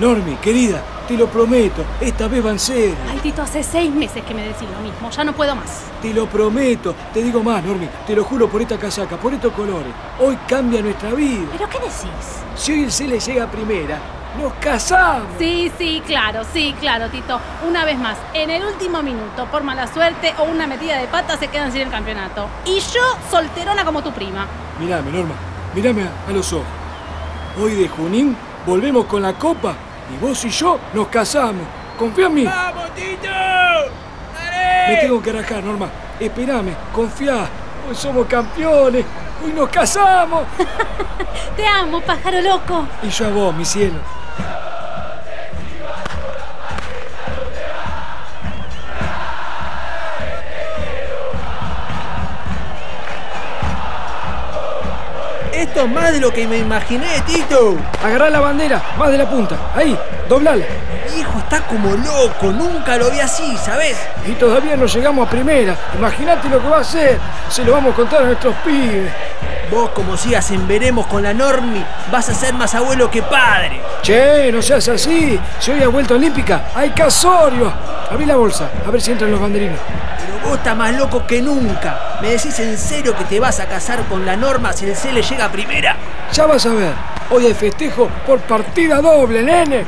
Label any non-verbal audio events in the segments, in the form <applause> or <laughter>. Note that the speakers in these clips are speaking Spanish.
Normi, querida, te lo prometo, esta vez va en serio. Ay, Tito, hace seis meses que me decís lo mismo. Ya no puedo más. Te lo prometo, te digo más, Normi, te lo juro por esta casaca, por estos colores. Hoy cambia nuestra vida. ¿Pero qué decís? Si hoy el C le llega a primera, nos casamos. Sí, sí, claro, sí, claro, Tito. Una vez más, en el último minuto, por mala suerte o una metida de pata, se quedan sin el campeonato. Y yo, solterona como tu prima. Mirame, Norma, mirame a, a los ojos. Hoy de Junín volvemos con la copa y vos y yo nos casamos. Confía en mí. ¡Vamos, Tito! Me tengo que rajar, Norma. Esperame, confía. Hoy somos campeones. Hoy nos casamos. <laughs> Te amo, pájaro loco. Y yo a vos, mi cielo. Esto es más de lo que me imaginé, Tito. Agarrá la bandera, más de la punta. Ahí, doblala. Mi hijo está como loco, nunca lo vi así, ¿sabes? Y todavía no llegamos a primera. Imagínate lo que va a hacer. Se lo vamos a contar a nuestros pibes. Vos, como sigas en veremos con la Normi, vas a ser más abuelo que padre. Che, no seas así. Si hoy ha vuelto olímpica, hay casorio. Abrí la bolsa, a ver si entran los banderines. Pero vos estás más loco que nunca. ¿Me decís en serio que te vas a casar con la Norma si el C le llega a primera? Ya vas a ver. Hoy hay festejo por partida doble, nene.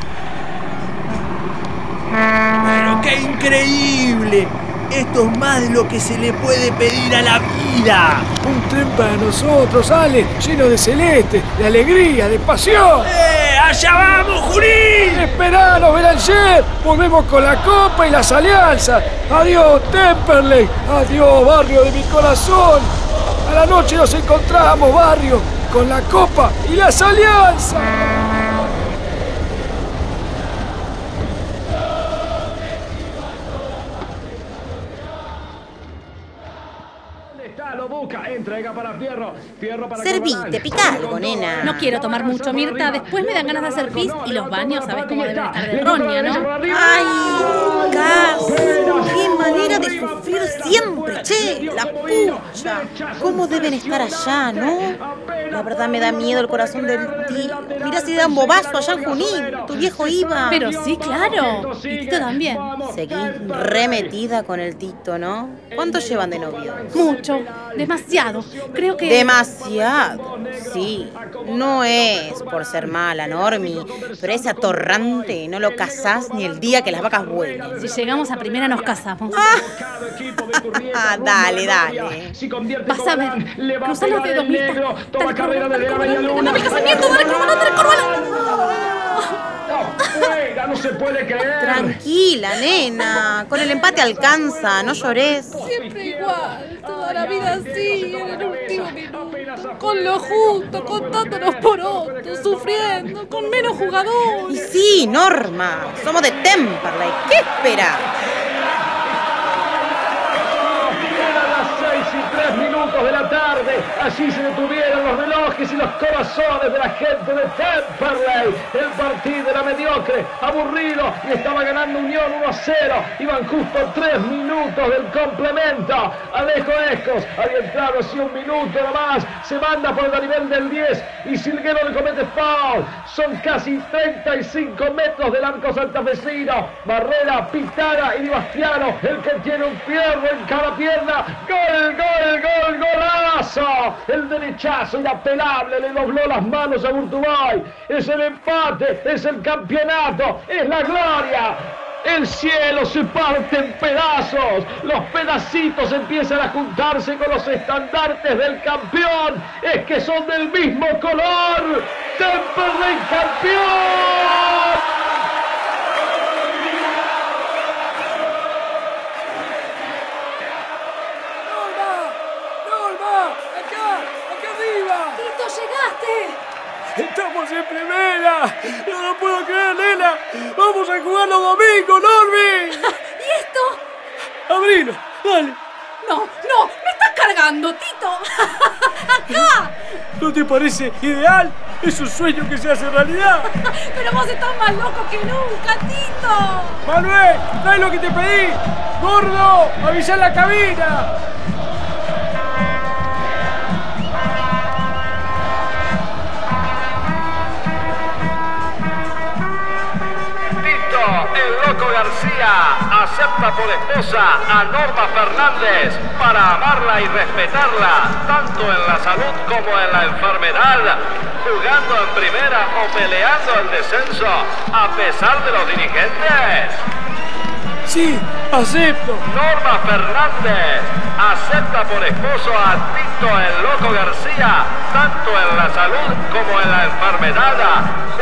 Pero qué increíble. Esto es más de lo que se le puede pedir a la vida. Un tren para nosotros, Ale, lleno de celeste, de alegría, de pasión. ¡Eh! ¡Allá vamos, Junín! Esperanos, Belanger. Volvemos con la copa y las alianzas. Adiós, Temperley. Adiós, barrio de mi corazón. A la noche nos encontramos, barrio, con la copa y las alianzas. Servite, pica algo, nena. No quiero tomar mucho, Mirta. Después me dan ganas de hacer pis y los baños, ¿sabes cómo deben estar de roña, no? Ay, Cas, qué manera de sufrir siempre, che, la pucha. ¿Cómo deben estar allá, no? La verdad me da miedo el corazón del tío. Mira si da un bobazo allá en Junín. Tu viejo iba. Pero sí, claro. Y Tito también. Seguís remetida con el Tito, ¿no? ¿Cuánto llevan de novio? Mucho. Demasiado. Creo que... Demasiado. Sí, no es por ser mala, Normi, pero ese atorrante no lo casás ni el día que las vacas vuelen. Si llegamos a primera nos casamos. Ah, dale, dale. Vas a ver. Cruza los dedos, Mirta. Dale, Corvalán, dale, Corvalán. ¡Dame el casamiento! ¡Dale, Corvalán, dale, Corvalán! no se puede creer. Tranquila, nena. Con el empate alcanza, no llores. Siempre igual, toda la vida así, en el último minuto. Con lo justo, contándonos por otro, sufriendo, con menos Y jugadores. sí, Norma, somos de Temperley. ¿Qué esperas? Eran las seis y tres minutos de la tarde. Allí se detuvieron los relojes y los corazones de la gente de Temperley. El partido era mediocre, aburrido y estaba ganando Unión 1 a 0. Iban justo tres minutos del complemento. Alejo Escos había entrado así un minuto nomás. Se manda por el nivel del 10 y Silguero le comete foul. Son casi 35 metros del arco santafesino. Barrera, Pitara y Di Bastiano, el que tiene un fierro en cada pierna. ¡Gol, gol, gol, golazo! El derechazo inapelable le dobló las manos a Urtubay. Es el empate, es el campeonato, es la gloria. El cielo se parte en pedazos, los pedacitos empiezan a juntarse con los estandartes del campeón, es que son del mismo color. Temperley campeón. ¡Estamos en primera! ¡No lo puedo creer, nena! ¡Vamos a jugar los domingos, Normi! <laughs> ¿Y esto? ¡Abrilo! ¡Dale! No, no, me estás cargando, Tito. <laughs> Acá. ¿No te parece ideal? Es un sueño que se hace realidad. <laughs> Pero vos estás más loco que nunca, Tito. Manuel, trae lo que te pedí. Gordo, avisa la cabina. Acepta por esposa a Norma Fernández para amarla y respetarla, tanto en la salud como en la enfermedad, jugando en primera o peleando el descenso, a pesar de los dirigentes. Sí, acepto. Norma Fernández acepta por esposo a Tito el Loco García, tanto en la salud como en la enfermedad,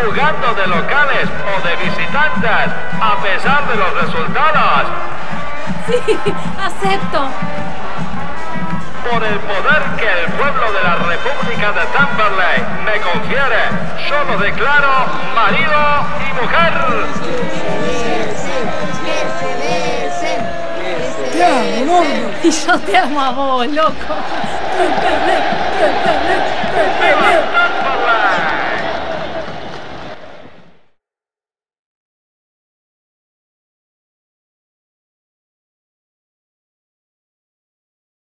jugando de locales o de visitantes, a pesar de los resultados. Sí, <laughs> acepto. Por el poder que el pueblo de la República de Temperley me confiere, yo lo declaro marido y mujer que se besen. Te amo, <laughs> Y yo te amo a vos, loco.